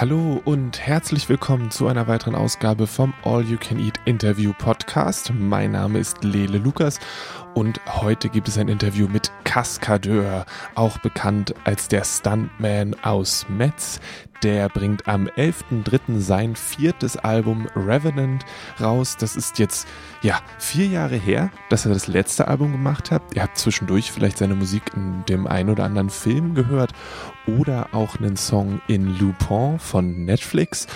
Hallo und herzlich willkommen zu einer weiteren Ausgabe vom All You Can Eat Interview Podcast. Mein Name ist Lele Lukas und heute gibt es ein Interview mit Kaskadeur, auch bekannt als der Stuntman aus Metz. Der bringt am 11.03. sein viertes Album Revenant raus. Das ist jetzt, ja, vier Jahre her, dass er das letzte Album gemacht hat. Ihr habt zwischendurch vielleicht seine Musik in dem einen oder anderen Film gehört oder auch einen Song in Lupin von Netflix.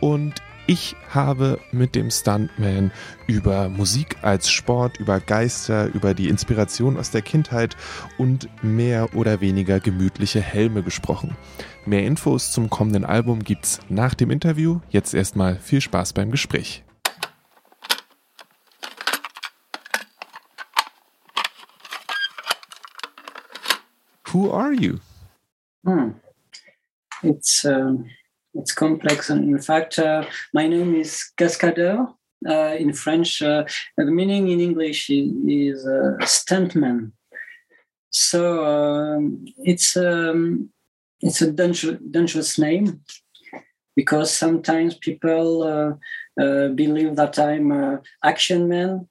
Und ich habe mit dem Stuntman über Musik als Sport, über Geister, über die Inspiration aus der Kindheit und mehr oder weniger gemütliche Helme gesprochen. Mehr Infos zum kommenden Album gibt's nach dem Interview. Jetzt erstmal viel Spaß beim Gespräch. Who are you? Hmm. It's uh, it's complex, and in fact, uh, my name is Cascadeur. Uh, in French, uh, the meaning in English is, is stuntman. So um, it's um, it's a dangerous, dangerous name because sometimes people uh, uh, believe that I'm action man,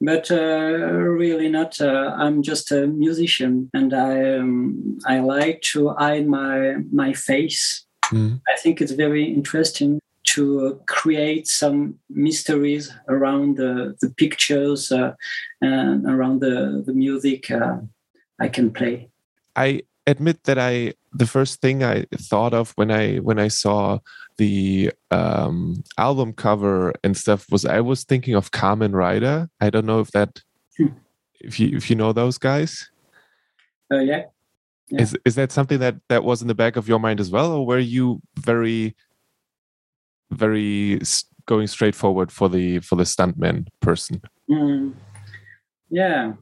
but really not. I'm just a musician, and I um, I like to hide my my face. Mm. I think it's very interesting to create some mysteries around the, the pictures uh, and around the, the music uh, I can play. I admit that I the first thing I thought of when I when I saw the um, album cover and stuff was I was thinking of Kamen Rider. I don't know if that hmm. if you if you know those guys. Uh, yeah. Yeah. Is is that something that that was in the back of your mind as well, or were you very very going straight forward for the for the stuntman person? Mm. Yeah,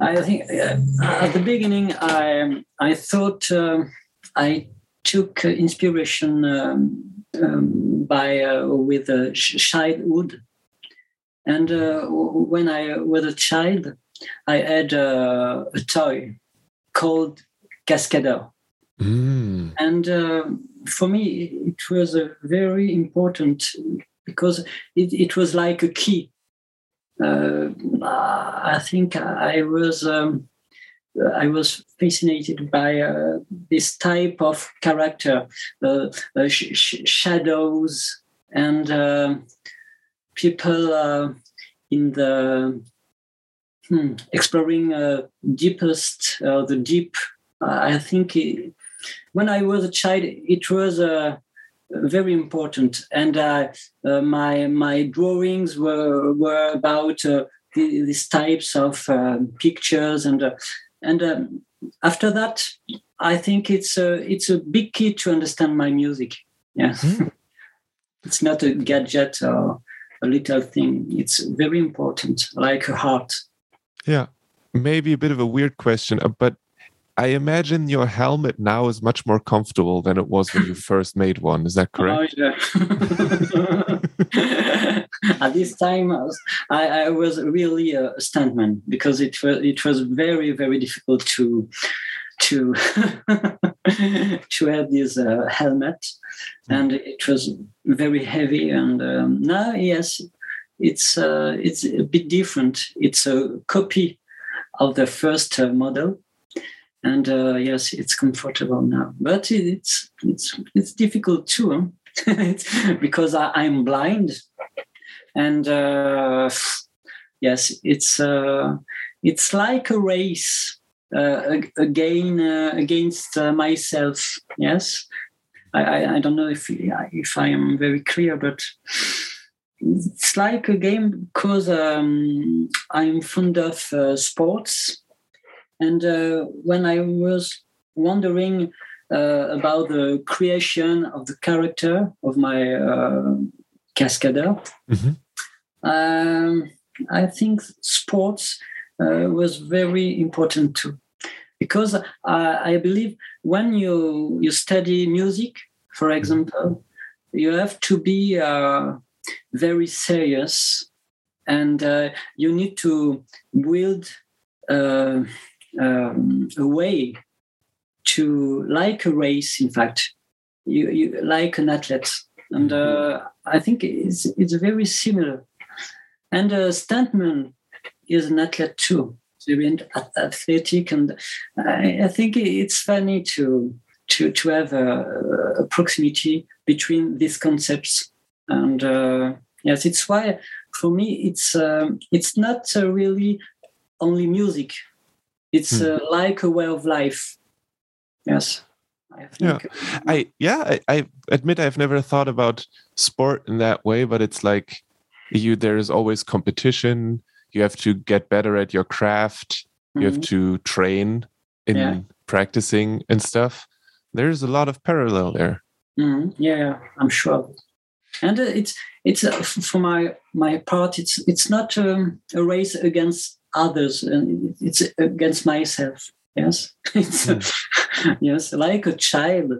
I think uh, at the beginning I I thought uh, I took inspiration um, um, by uh, with uh, childhood, and uh, when I was a child, I had uh, a toy called Cascadeur, mm. and uh, for me it was a very important because it, it was like a key uh, I think I was um, I was fascinated by uh, this type of character, uh, uh sh- sh- shadows and uh, people uh, in the hmm, exploring deepest the deep. I think it, when I was a child, it was a very important. And uh, uh, my my drawings were were about uh, these types of um, pictures, and uh, and um, after that, I think it's a it's a big key to understand my music. Yeah, mm. it's not a gadget or a little thing. It's very important, like a heart. Yeah, maybe a bit of a weird question, uh, but I imagine your helmet now is much more comfortable than it was when you first made one. Is that correct? Oh, yeah. At this time, I was, I, I was really a stuntman because it was it was very very difficult to to to have this uh, helmet, hmm. and it was very heavy. And um, now, yes, it's uh, it's a bit different. It's a copy of the first uh, model and uh, yes, it's comfortable now. But it's it's it's difficult too, huh? because I, am blind, and uh, yes, it's uh, it's like a race uh, again uh, against uh, myself. Yes, I, I, I don't know if if I am very clear, but it's like a game because um, I'm fond of sports and uh, when I was wondering uh, about the creation of the character of my uh, cascadeur, mm-hmm. um, I think sports uh, was very important too. Because I believe when you, you study music, for mm-hmm. example, you have to be uh, very serious and uh, you need to build uh, um, a way to, like a race, in fact, you, you like an athlete, and uh, I think it's it's very similar. And uh, Stuntman is an athlete too, very athletic, and I, I think it's funny to to to have a, a proximity between these concepts. And uh, yes, it's why for me it's um, it's not uh, really only music. It's hmm. uh, like a way of life. Yes. I yeah, I yeah I, I, admit I've never thought about sport in that way, but it's like you there is always competition. You have to get better at your craft. You have mm-hmm. to train in yeah. practicing and stuff. There's a lot of parallel there. Mm -hmm. Yeah, I'm sure. And uh, it's it's uh, for my my part. It's it's not um, a race against others, and it's against myself. Yes, it's mm. yes, like a child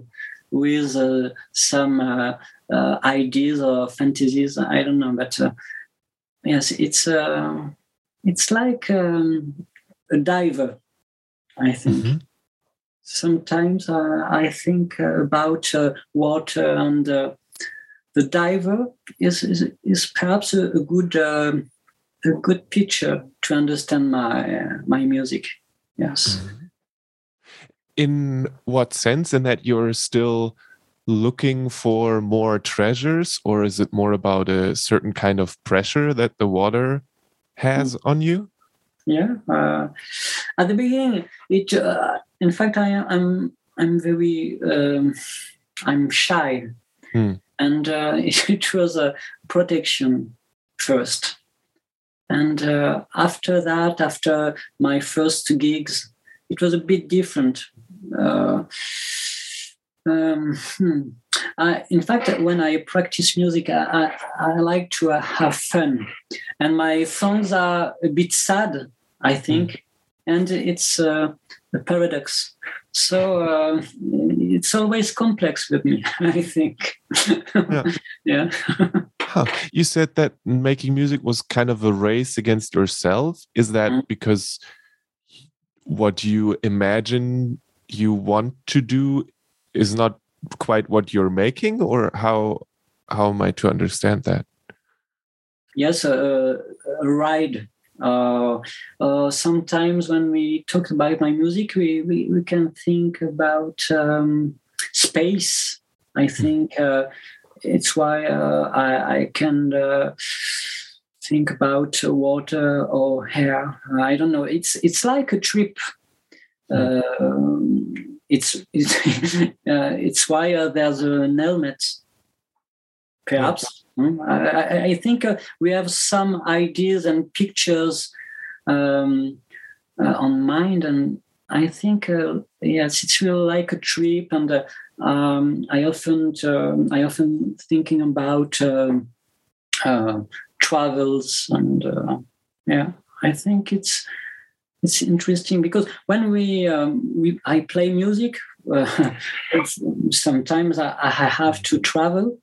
with uh, some uh, uh, ideas or fantasies. I don't know, but uh, yes, it's uh, it's like um, a diver. I think. Mm-hmm. Sometimes uh, I think about water and the diver is is, is perhaps a, a good um, a good picture to understand my my music. Yes. Mm-hmm. In what sense? In that you're still looking for more treasures, or is it more about a certain kind of pressure that the water has mm-hmm. on you? Yeah. Uh, at the beginning, it. Uh, in fact, I am. I'm very. Um, I'm shy. Mm and uh, it was a protection first. And uh, after that, after my first gigs, it was a bit different. Uh, um, hmm. I, in fact, when I practice music, I, I, I, like to have fun, and my songs are a bit sad, I think, mm. and it's uh, a paradox. So uh, it's always complex with me, I think. Yeah. yeah. You said that making music was kind of a race against yourself. Is that mm. because what you imagine you want to do is not quite what you're making, or how how am I to understand that? Yes, a ride uh, uh, sometimes when we talk about my music, we, we, we can think about um, space. I hmm. think uh, it's why uh, I, I can uh, think about water or hair. I don't know. It's it's like a trip. Uh, it's it's it's why there's an helmet. Perhaps Hmm? I, I think uh, we have some ideas and pictures um, uh, on mind, and I think uh, yes, it's really like a trip. And uh, um, I often um, I often thinking about um, uh, travels, and uh, yeah, I think it's it's interesting because when we, um, we I play music, sometimes I, I have to travel.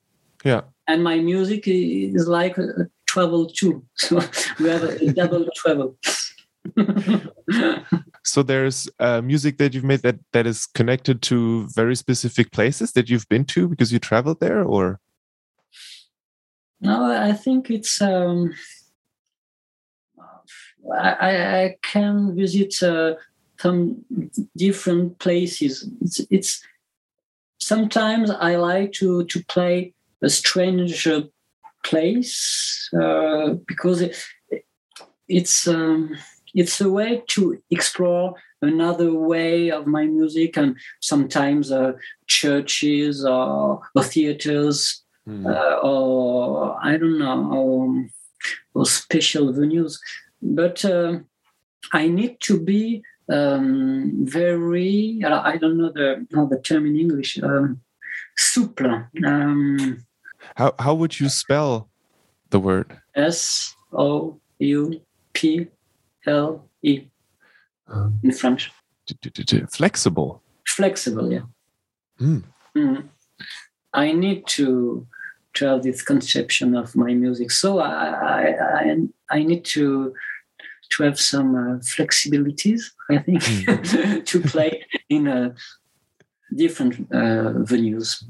Yeah and my music is like travel too. So we have a double travel. so there's uh, music that you've made that that is connected to very specific places that you've been to because you traveled there, or no? I think it's. Um, I, I can visit uh, some different places. It's, it's sometimes I like to to play a strange place uh, because it, it's um, it's a way to explore another way of my music and sometimes uh, churches or, or theaters mm. uh, or I don't know or, or special venues but uh, I need to be um, very I don't know the know the term in English um, souple um, how how would you spell the word? S O U P L E um, in French. Flexible. Flexible, yeah. Mm. Mm. I need to to have this conception of my music, so I I, I, need to to have some uh, flexibilities. I think mm. to play in a different uh, venues.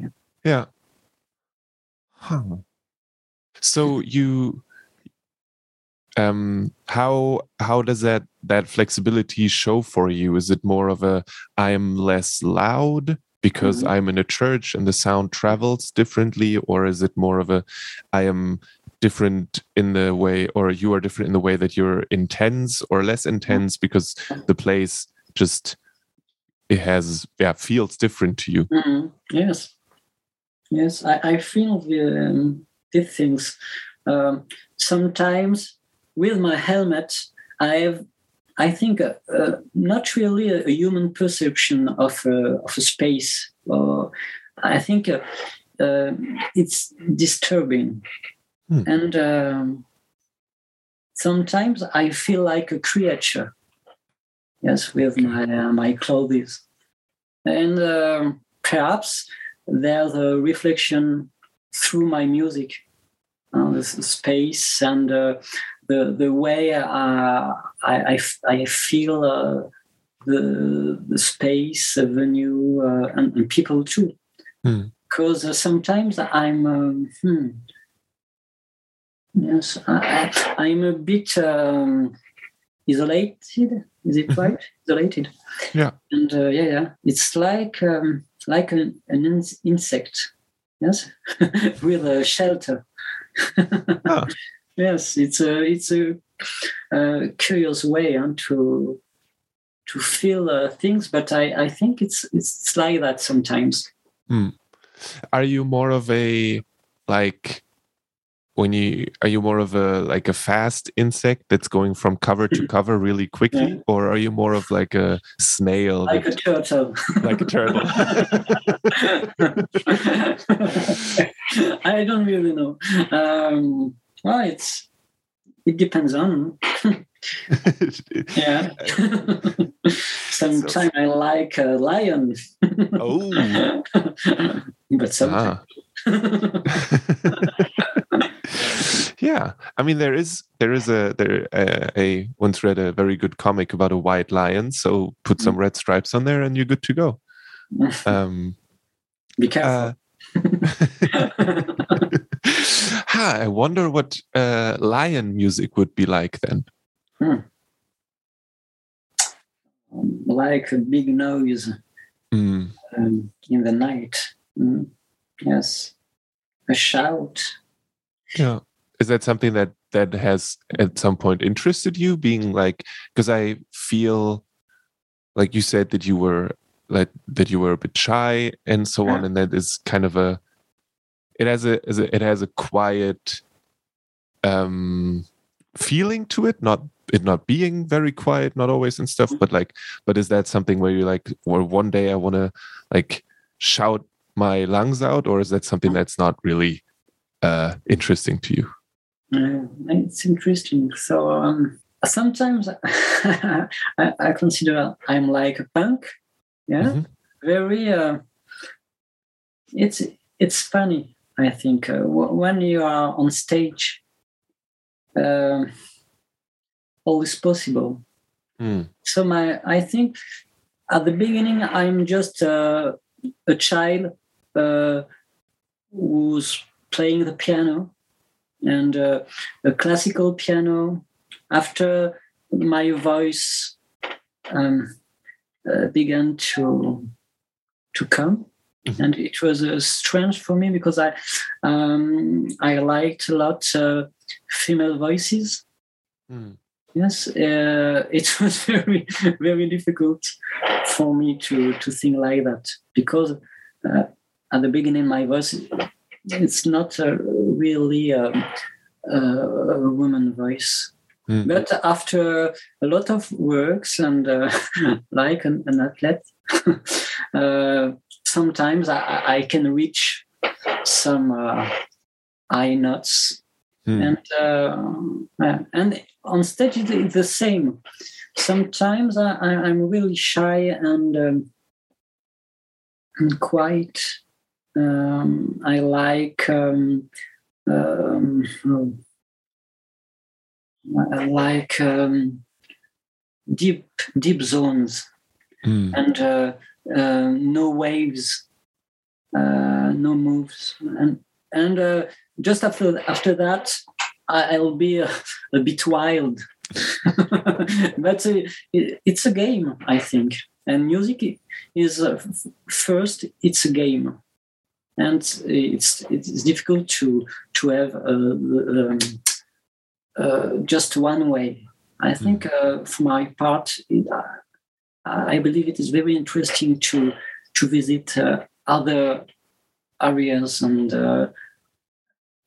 Yeah. Huh. So you um how how does that that flexibility show for you is it more of a i'm less loud because Mhm. i'm in a church and the sound travels differently or is it more of a i am different in the way or you are different in the way that you're intense or less intense because the place just it has yeah feels different to you Mhm. Yes, yes, I, I feel the, um, these things. Um, sometimes with my helmet, I have, I think, uh, uh, not really a, a human perception of uh, of a space. Or I think uh, uh, it's disturbing, Hmm. and um, sometimes I feel like a creature. Yes, with my uh, my clothes, and um perhaps there's a reflection through my music, uh, space and uh, the the way uh, I, I I feel uh, the the space, the venue, uh, and, and people too. Hmm. Because uh, sometimes I'm um, hmm, yes I, I'm a bit um, isolated. Is it Mhm. right? Isolated. Yeah. And uh, yeah, yeah, it's like um, like an, an in- insect, yes, with a shelter. Ah. Yes, it's a it's a, uh curious way huh, to to feel uh, things, but I, I think it's it's like that sometimes. are you more of a like when you are you more of a like a fast insect that's going from cover to cover really quickly Yeah. or are you more of like a snail Like a turtle. like a turtle I don't really know. Um, well, it's it depends on. Yeah. Sometimes I like a lion. oh but sometimes. Ah. yeah i mean there is there is a there uh, a once read a very good comic about a white lion so put some red stripes on there and you're good to go um Be careful. uh, ha, I wonder what uh, lion music would be like then. like a big noise Mm, um, in the night. Mm. Yes. A shout. yeah. Is that something that that has at some point interested you? Being like, because I feel like you said that you were like that you were a bit shy and so on, and that is kind of a. It has a, is a it has a quiet um feeling to it not it not being very quiet not always and stuff but like but is that something where you like or one day i want to like shout my lungs out or is that something that's not really uh interesting to you Uh, it's interesting. So um, sometimes I, I consider I'm like a punk. Yeah. Mhm. Very. Uh, it's it's funny. I think uh, w- when you are on stage, um all is possible. Mm, So my I think at the beginning I'm just uh, a child uh, who's playing the piano and uh, a classical piano. After my voice um, uh, began to to come, Mhm. and it was uh, strange for me because I um, I liked a lot uh, female voices. mm, Yes, uh, it was very, very difficult for me to to think like that because uh, at the beginning my voice it's not a really um, uh, a woman voice. mm. But after a lot of works and uh, like an, an athlete, uh, sometimes I, I can reach some uh, high notes Mm. and uh, and on stage it's the same. Sometimes I, I- I'm really shy and um, and quiet. Um, I like um, um, oh, I like um, deep deep zones Mm. and uh, uh, no waves, uh, no moves, and and uh, just after after that, I'll be a, a bit wild. but uh, it, it's a game, I think, and music is uh, first. It's a game, and it's it's difficult to to have um, uh, just one way. I hmm. think, uh, for my part, it, uh, I believe it is very interesting to to visit uh, other areas and uh,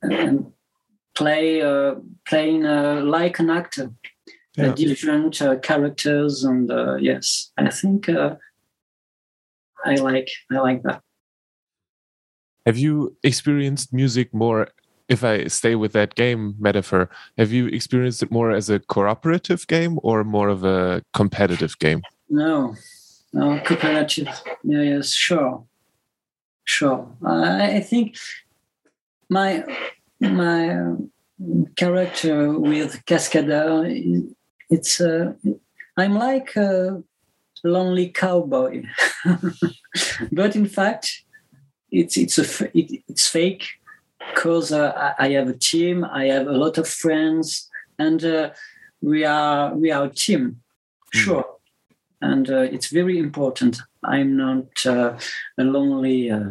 and play uh, playing like an actor, yeah. different characters, and yes, I think I like I like that. Have you experienced music more if I stay with that game metaphor, have you experienced it more as a cooperative game or more of a competitive game? No, no, cooperative. Yeah, yes, sure, sure. I, I think my my uh, character with Cascadeur, it's uh, I'm like a lonely cowboy, but in fact, it's it's a it, it's fake because uh, I have a team, I have a lot of friends, and uh, we are we are a team, hmm. sure. And uh, it's very important. I'm not uh, a lonely uh,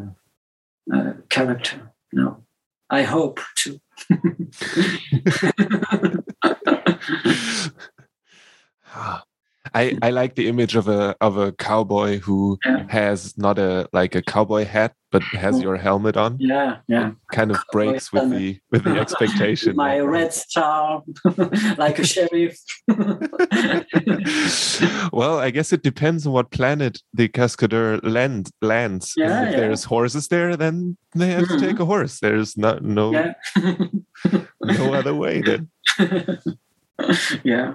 uh, character. No, I hope to. I, I like the image of a of a cowboy who yeah. has not a like a cowboy hat but has your helmet on. Yeah, yeah. It kind of breaks with the with the expectation. My red star, like a sheriff. well, I guess it depends on what planet the Cascadeur land lands. Yeah, if yeah. there's horses there, then they have mm -hmm. to mm-hmm. take a horse. There's not no no other way then. yeah.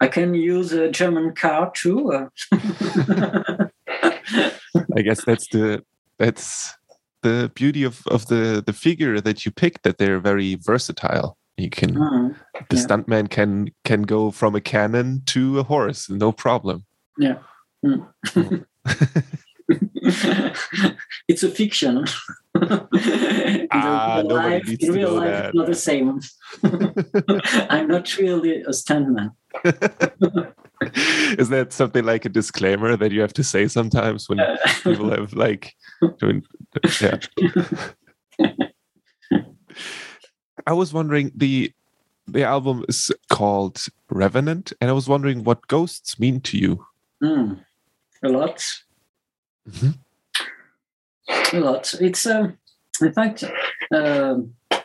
I can use a German car too. Uh. I guess that's the that's the beauty of, of the the figure that you picked that they're very versatile. You can mm, the yeah. stuntman can can go from a cannon to a horse, no problem. Yeah. Mm. it's a fiction. ah, in life, in real life, that. it's not the same. I'm not really a stuntman. Is that something like a disclaimer that you have to say sometimes when people have like doing yeah. I was wondering the the album is called Revenant, and I was wondering what ghosts mean to you. Mm, a lot. Mm -hmm. A lot. It's um, in fact, uh,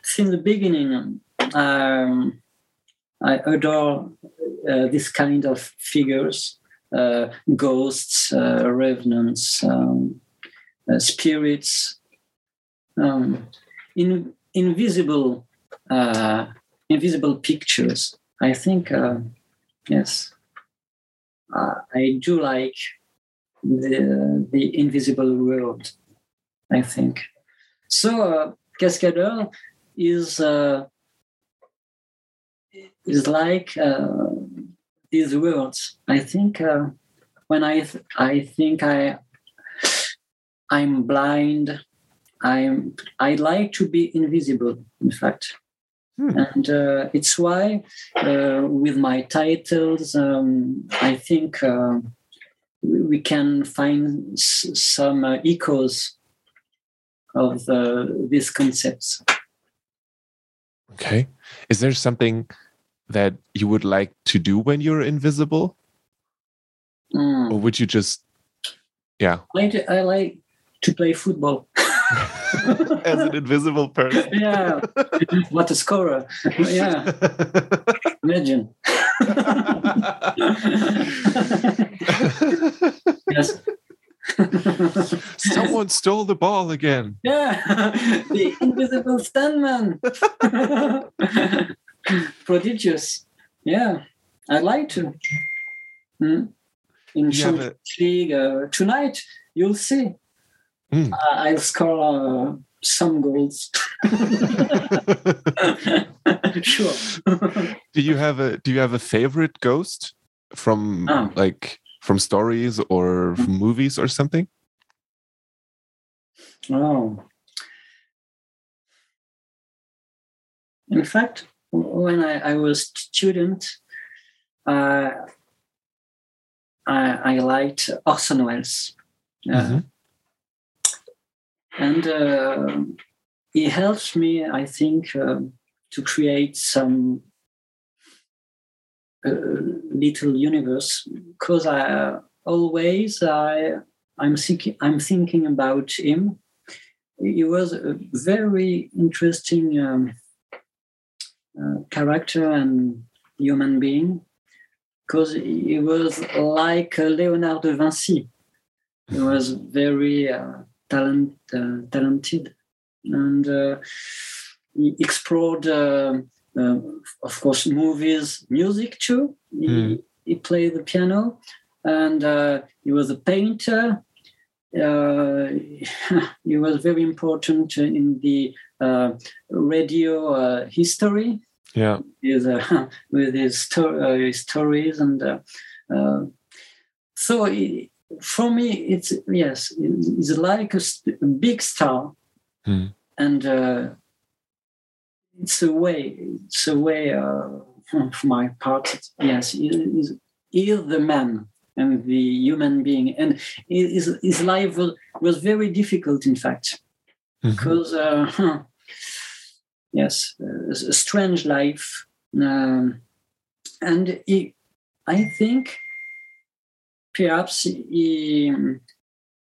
since the beginning, um, I adore uh, this kind of figures, uh, ghosts, uh, revenants, um, uh, spirits, um, in, invisible, uh, invisible pictures. I think, yes, I do like the the invisible world. I think so. Cascadeur is is like uh, these words. I think uh, when I th- I think I I'm blind. I'm I like to be invisible. In fact. Hmm. And uh, it's why, uh, with my titles, um, I think uh, we can find s- some uh, echoes of these concepts. Okay. Is there something that you would like to do when you're invisible? Mm. Or would you just, yeah? I like to, I like to play football. As an invisible person. Yeah. What a scorer. Yeah. Imagine. yes. Someone stole the ball again. Yeah, the invisible stuntman. Prodigious. Yeah, I'd like to. Mm. In Champions League uh, tonight, you'll see. Mm. Uh, I'll score uh, some goals. sure. do you have a Do you have a favorite ghost from oh. like from stories or from movies or something? Oh. In fact, when I, I was student, uh, I, I liked Orson Welles. Uh, mm-hmm. And uh, he helped me, I think, uh, to create some uh, little universe because I always I I'm thinking I'm thinking about him. He was a very interesting um, uh, character and human being because he was like Leonardo da Vinci. He was very uh, talent, uh, talented and uh, he explored, uh, uh, of course, movies, music too. He, mm. he played the piano and he was a painter. he was very important in the radio history. Yeah. With, uh, with his, sto- uh, his, stories and uh, uh so it, for me it's yes it's like a, st- a big star. Hmm. and uh, it's a way it's a way uh, for my part yes he is the man and the human being and his, his life was, was very difficult in fact mm-hmm. because yes, a strange life. Um, and he, I think perhaps he,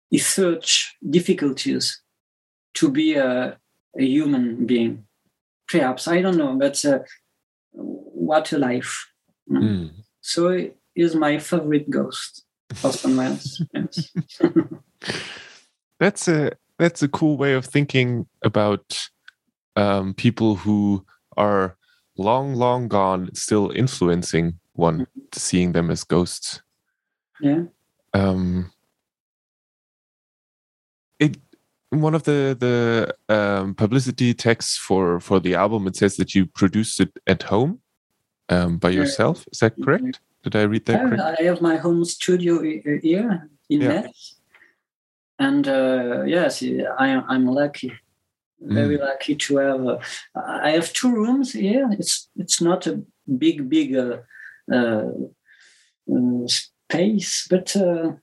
he searched difficulties to be a, a human being. Perhaps, I don't know, but uh, what a life. Mm. So he is my favorite ghost, Welles. yes. that's a that's a cool way of thinking about um, people who are long, long gone still influencing one, mm-hmm. seeing them as ghosts. Yeah. Um, it one of the the um, publicity texts for for the album it says that you produced it at home um, by yourself. Is that correct? Did I read that correctly? I have my home studio here in yeah. Metz. And uh, yes, I, I'm lucky very mm. lucky to have. Uh, I have two rooms here. It's it's not a big big uh, uh, uh space, but uh,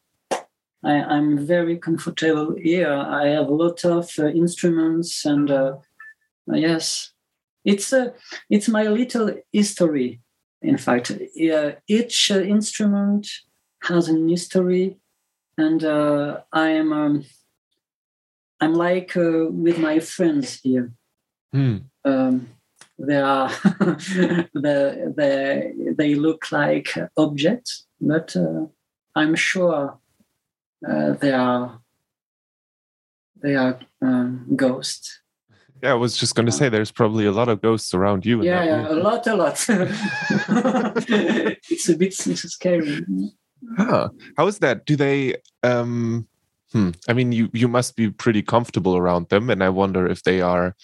I, am very comfortable here. I have a lot of uh, instruments, and yes, it's a it's my little history. In fact, each instrument has an history, and I am. Um, I'm like uh, with my friends here. Mm. Um, they are they, they, they look like objects, but uh, I'm sure uh, they are they are um, ghosts. Yeah, I was just going to say there's probably a lot of ghosts around you. Yeah, yeah a lot, a lot. it's a bit scary. Huh. How is that? Do they um Hmm. I mean, you you must be pretty comfortable around them, and I wonder if they are.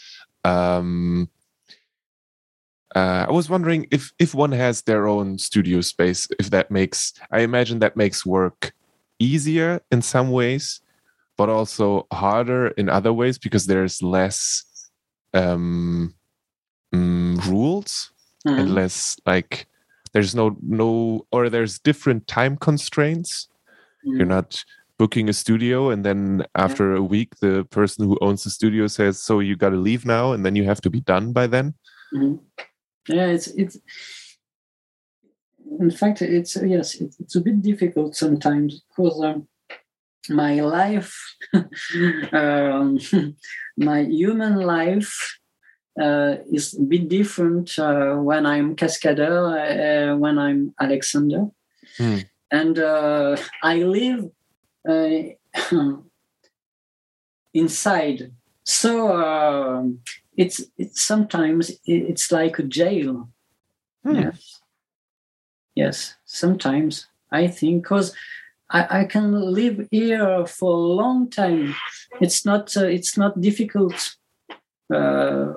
Um, uh, I was wondering if if one has their own studio space, if that makes. I imagine that makes work easier in some ways, but also harder in other ways because there's less um, mm, rules mm. and less like there's no no or there's different time constraints. Mm. You're not booking a studio and then after a week the person who owns the studio says so you got to leave now and then you have to be done by then mm-hmm. yeah it's it's in fact it's yes it's, it's a bit difficult sometimes because um, my life um, my human life uh, is a bit different uh, when i'm cascadeur uh, when i'm alexandre mm. and uh, i live uh, inside. So uh, it's it's sometimes it's like a jail. Hmm. Yes, yes. Sometimes I think because I, I, can live here for a long time. It's not uh, it's not difficult uh,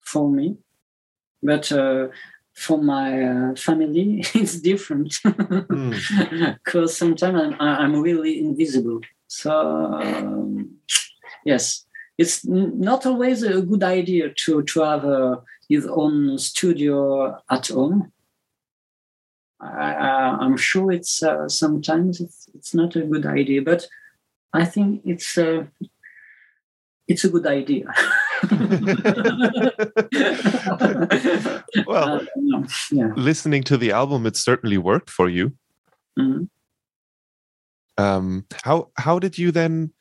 for me, but uh, for my uh, family, it's different because mm. sometimes I'm, I'm really invisible. So um, yes, it's not always a good idea to to have uh, his own studio at home. I, am sure it's uh, sometimes it's it's not a good idea, but I think it's uh, it's a good idea. well, uh, yeah. listening to the album, it certainly worked for you. Mm-hmm. Um, how how did you then?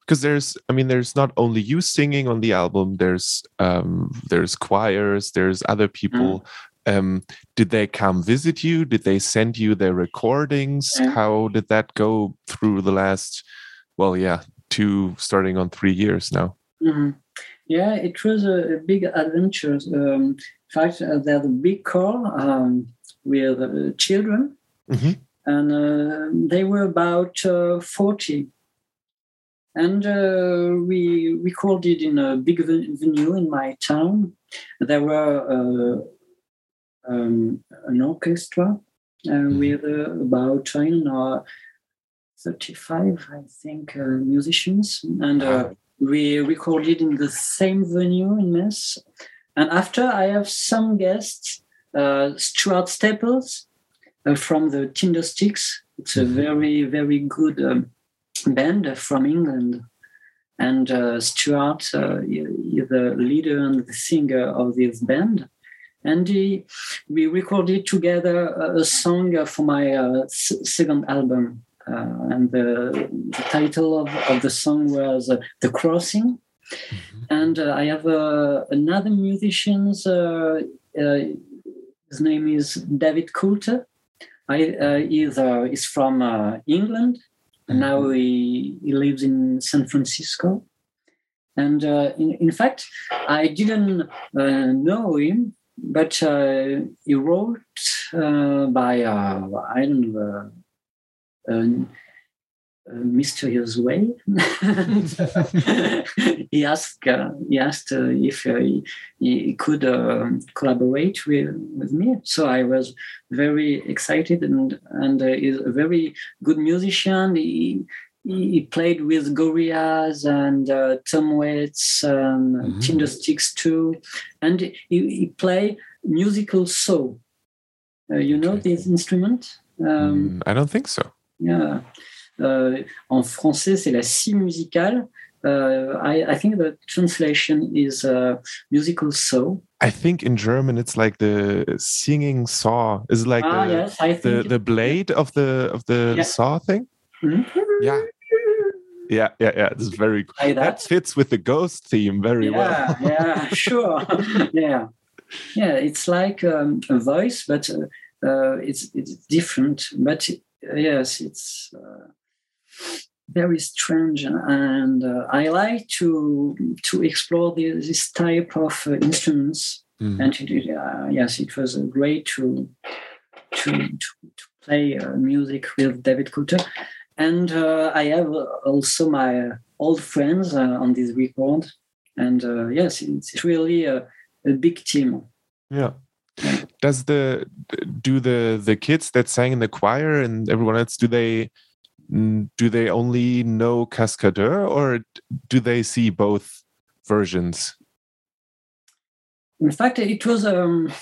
Because there's, I mean, there's not only you singing on the album. There's um, there's choirs. There's other people. Mm-hmm. Um, did they come visit you? Did they send you their recordings? Yeah. How did that go through the last? Well, yeah, two starting on three years now. Mm-hmm. Yeah, it was a, big adventure. Um, in fact, uh, there's a big call um, with uh, children, mm-hmm. and uh, they were about uh, 40. And uh, we recorded in a big venue in my town. There were uh, um, an orchestra mm-hmm. with about, I don't know, 35, I think, musicians. And we recorded in the same venue in Metz. And after, I have some guests, uh, Stuart Staples uh, from the Tindersticks. It's a mm-hmm. very, very good um, band from England. And uh, Stuart uh, is the leader and the singer of this band. And he, we recorded together a, a song for my uh, s- second album. Uh, and the, the, title of, of the song was uh, The Crossing. Mm-hmm. And uh, I have another musician, his name is David Coulter. I, he's, he's from England, and now mm-hmm. he, he lives in San Francisco. And uh, in, in, fact, I didn't uh, know him, but uh, he wrote by, I don't know, a, a mysterious way. he asked uh, he asked uh, if uh, he, he, could uh, collaborate with, with me. So I was very excited, and and uh, he's a very good musician. He, he played with Gorillaz and uh, Tom Waits and mm-hmm. Tindersticks too, and he, he played musical saw. Uh, you know okay. this instrument? Um, mm, I don't think so. Yeah. Uh, en français, c'est la scie musicale. Uh, I, I, think the translation is uh, musical saw. I think in German it's like the singing saw. Is like ah, the, yes, the, the blade of the of the yeah. saw thing. Mm -hmm. Yeah. Yeah, yeah, yeah. This is very that. that. fits with the ghost theme very yeah, well. yeah, sure. yeah, yeah. It's like um, a voice, but uh, uh, it's it's different. But yes, it's uh, very strange, and uh, I like to to explore the, this type of uh, instruments. Mm. And it, yes, it was great to to to, to play music with David Coulter. And I have also my old friends on this record. And yes, it's really a, a big team. Yeah does the do the the kids that sang in the choir and everyone else do they do they only know Cascadeur or do they see both versions? In fact, it was um,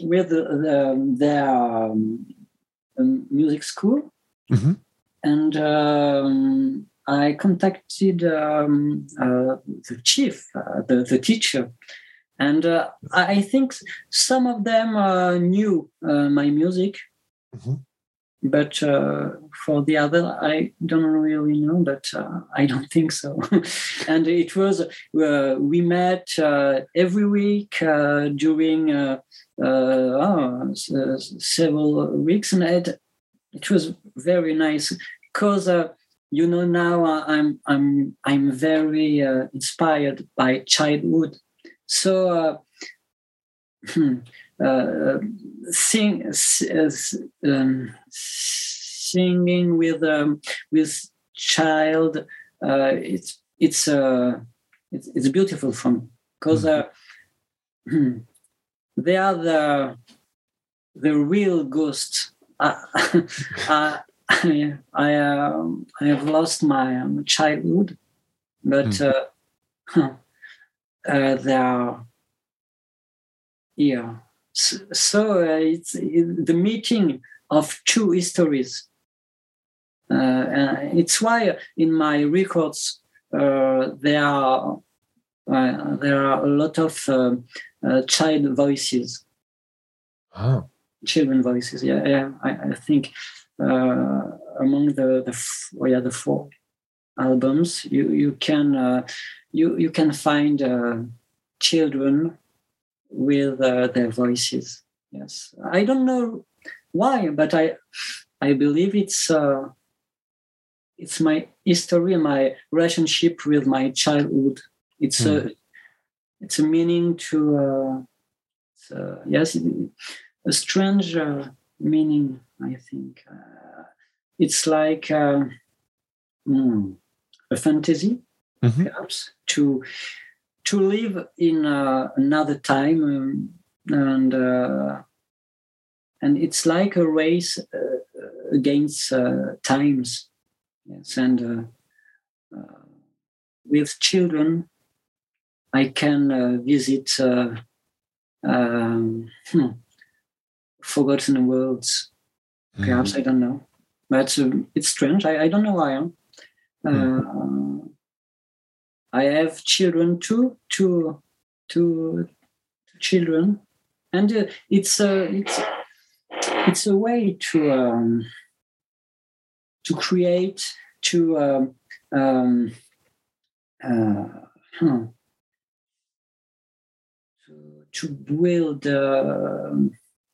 with the, the, their um, music school, mm-hmm. And um, I contacted um, uh, the chief, uh, the, the teacher, and uh, I think some of them uh, knew uh, my music, mm-hmm. but uh, for the other, I don't really know. But uh, I don't think so. and it was uh, we met every week during oh, several weeks, and it, it was very nice. Because you know now I'm I'm I'm very inspired by childhood. So, uh, hmm, uh, sing, um, singing with um, with child, uh, it's it's uh, it's, it's beautiful for me. Because uh, hmm, they are the the real ghost. Uh, uh, I I, um, I have lost my um, childhood, but mm. uh, uh, there are yeah. So, so uh, it's it, the meeting of two histories. Uh, it's why in my records uh, there are uh, there are a lot of um, child voices. Oh. Children voices, yeah, yeah. I, I think among the the oh, yeah the four albums you you can uh, you you can find uh, children with uh, their voices. Yes, I don't know why, but I I believe it's uh, it's my history, my relationship with my childhood. It's mm. a hmm. it's a meaning to uh, uh, yes, a strange uh, meaning. I think uh, it's like mm, a fantasy, mm-hmm. perhaps to to live in uh, another time um, and uh, and it's like a race uh, against uh, times yes and uh, uh, with children i can visit um, hmm, forgotten worlds. Perhaps mm-hmm. i don't know. But um, it's strange. I, I, don't know why mm-hmm. I have children too, two, two, two children, and uh, it's a it's it's a way to um, to create to um, um, uh, huh, to, to build uh,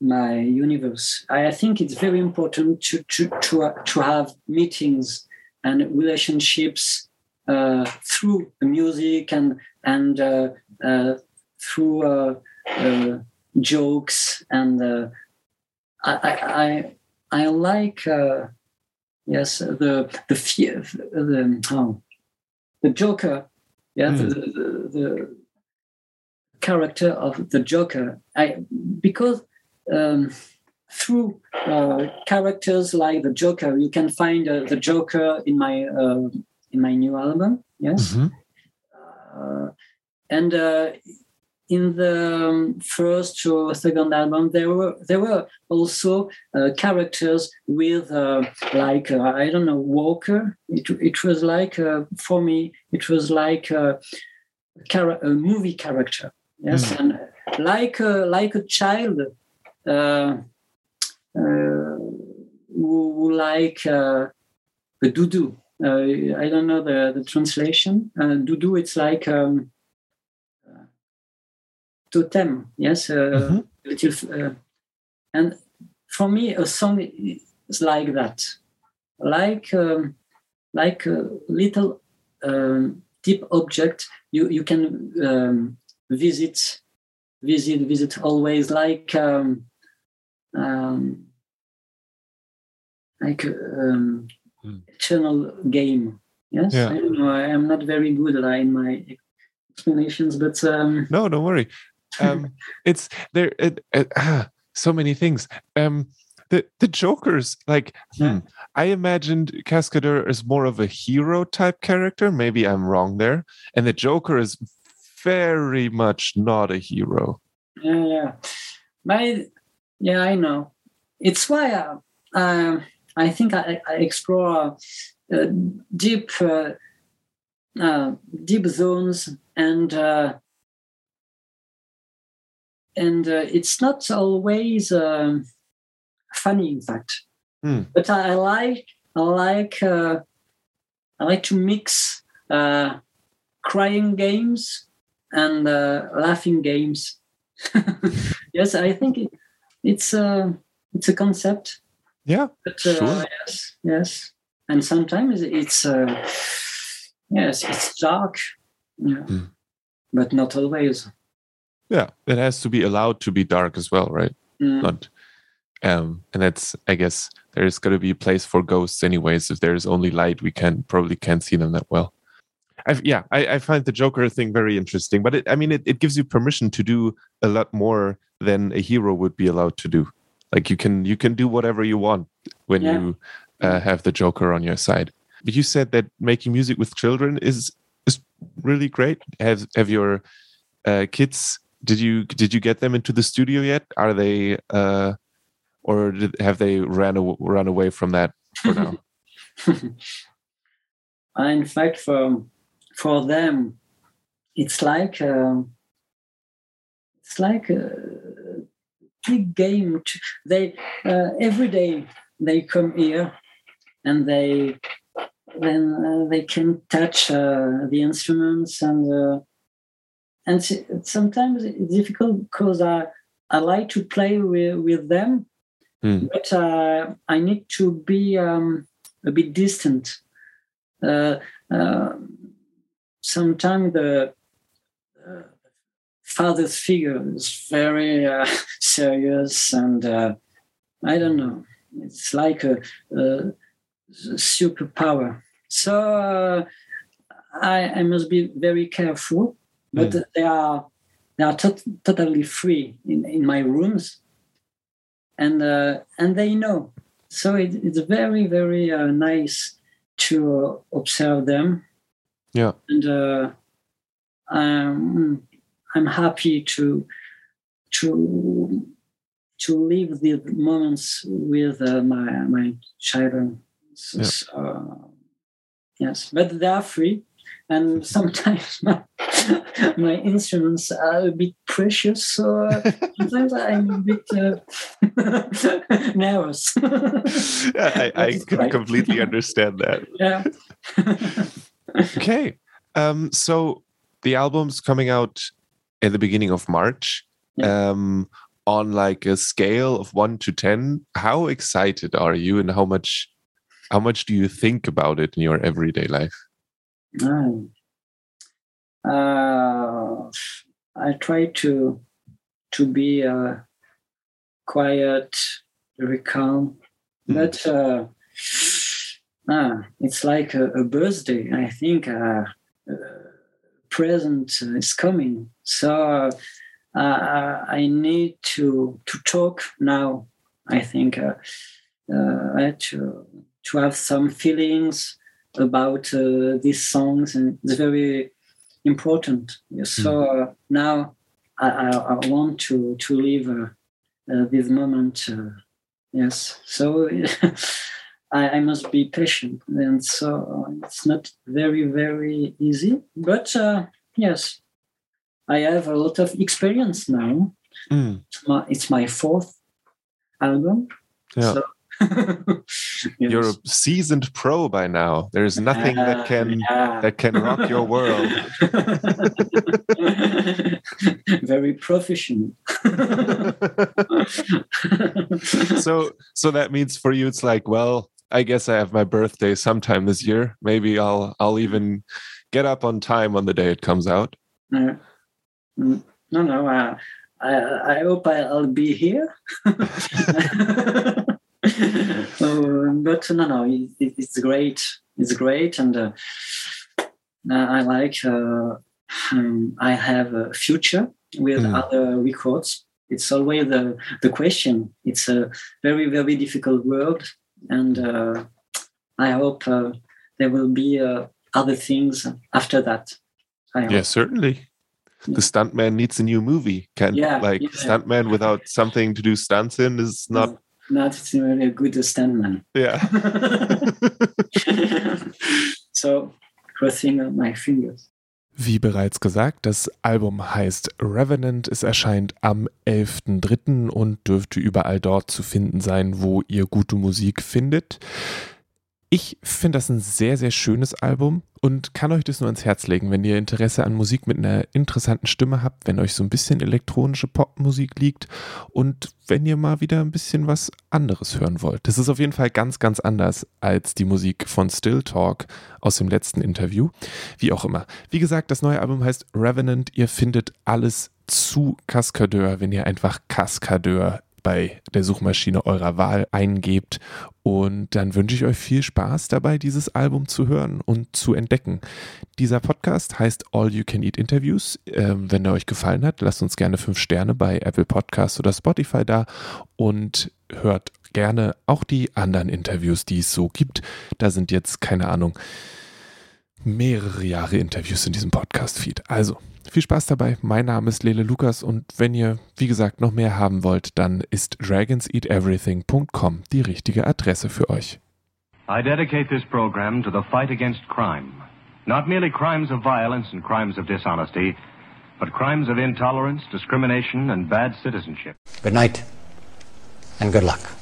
my universe. I think it's very important to to to, uh, to have meetings and relationships uh, through music and and uh, uh, through jokes and I, I I like yes the the fear the oh, the Joker yeah mm. the, the, the character of the Joker I because um, through uh, characters like the Joker, you can find uh, the Joker in my uh, in my new album. Yes, mm-hmm. uh, and uh, in the um, first or second album, there were there were also uh, characters with uh, like uh, I don't know Walker. It it was like uh, for me it was like a, a movie character. Yes, mm. and like like a child. Who, who like a uh, I don't know the, the translation. Uh, Doudou, it's like um, uh, totem, yes, mm-hmm. little, and for me, a song is like that, like um, like a little um, deep object you you can um, visit, visit, visit always, like um, um, like um, mm. eternal game. Yes, yeah. I don't know. I am not very good in my explanations, but um... no, don't worry. Um, it's there. It, it, ah, so many things. Um, the the Joker's like yeah. hmm, I imagined Cascadeur as more of a hero type character. Maybe I'm wrong there. And the Joker is very much not a hero. Yeah, yeah. My yeah, I know. It's why uh, um, I think I, I explore uh, deep uh, uh, deep zones and uh, and uh, it's not always um, funny in fact mm. but I, I, like I like uh, I like to mix crying games and laughing games yes I think it, it's a it's a concept yeah, but, uh, sure. Yes, yes, and sometimes it's uh, yes, it's dark. Yeah, mm. but not always. Yeah, it has to be allowed to be dark as well, right? Mm. Not, um, and that's I guess there's got to be a place for ghosts, anyways. If there's only light, we can probably can't see them that well. I've, yeah, I, I, find the Joker thing very interesting, but it, I mean, it, it gives you permission to do a lot more than a hero would be allowed to do. Like you can you can do whatever you want when Yeah. you uh, have the Joker on your side. But you said that making music with children is is really great. Have have your uh, kids? Did you did you get them into the studio yet? Are they uh, or did, have they ran run away from that for now? In fact, for for them, it's like um, it's like a big game. To, they uh, every day they come here and they then uh, they can touch uh, the instruments and uh, and sometimes it's difficult because I I like to play with with them, Hmm. but uh, I need to be um, a bit distant. Uh, uh, sometimes the uh, father's figure is very uh, serious and uh, I don't know. It's like a, a superpower. So uh, I, I must be very careful, but they are they are tot- totally free in, in my rooms, and uh, and they know. So it, it's very very uh, nice to observe them Yeah. and uh, I'm I'm happy to to to live the moments with uh, my my children. So, Yeah. so, yes, but they are free, and sometimes my my instruments are a bit precious, so uh, sometimes I'm a bit uh, nervous. Yeah, I, I can completely understand that. yeah. Okay. Um, so the album's coming out at the beginning of March. Yeah. Um, on like a scale of one to ten, how excited are you, and how much, how much do you think about it in your everyday life? Uh, I try to to be uh, quiet, very calm, Mm. but uh, ah, it's like a, a birthday. I think uh, uh, present is coming, so uh, I need to to talk now. I think uh, uh, to to have some feelings about uh, these songs, and it's very important. So uh, now I, I, I want to to live uh, uh, this moment. Uh, yes, so I, I must be patient, and so it's not very very easy. But uh, yes, I have a lot of experience now. Mm, It's my, it's my fourth album. Yeah. So, You're a seasoned pro by now. There's nothing that Uh, can yeah. that can rock your world. Very proficient. so so that means for you it's like well i guess i have my birthday sometime this year maybe i'll i'll even get up on time on the day it comes out Uh, mm, no, no. Uh, I, I hope I'll be here. Uh, but no, no. It, it- it's great. It's great, and uh, uh, I like. Uh, um, I have a future with Mm. other records. It's always the the question. It's a very very difficult world, and uh, I hope uh, there will be uh, other things after that. I hope. yeah certainly the stuntman needs a new movie can Yeah, like yeah. stuntman without something to do stunts in is not not really a good stuntman. yeah so crossing my fingers. Wie bereits gesagt, das Album heißt Revenant. Es erscheint am 11.03. und dürfte überall dort zu finden sein, wo ihr gute Musik findet. Ich finde das ein sehr, sehr schönes Album und kann euch das nur ans Herz legen, wenn ihr Interesse an Musik mit einer interessanten Stimme habt, wenn euch so ein bisschen elektronische Popmusik liegt und wenn ihr mal wieder ein bisschen was anderes hören wollt. Das ist auf jeden Fall ganz, ganz anders als die Musik von Still Talk aus dem letzten Interview. Wie auch immer. Wie gesagt, das neue Album heißt Revenant. Ihr findet alles zu Cascadeur, wenn ihr einfach Cascadeur bei der Suchmaschine eurer Wahl eingebt. Und dann wünsche ich euch viel Spaß dabei, dieses Album zu hören und zu entdecken. Dieser Podcast heißt All You Can Eat Interviews. Ähm, wenn er euch gefallen hat, lasst uns gerne fünf Sterne bei Apple Podcasts oder Spotify da. Und hört gerne auch die anderen Interviews, die es so gibt. Da sind jetzt, keine Ahnung, mehrere Jahre Interviews in diesem Podcast-Feed. Also, viel Spaß dabei. Mein Name ist Lele Lukas und wenn ihr, wie gesagt, noch mehr haben wollt, dann ist dragonseateverything.com die richtige Adresse für euch. I dedicate this program to the fight against crime. Not merely crimes of violence and crimes of dishonesty, but crimes of intolerance, discrimination and bad citizenship. Good night and good luck.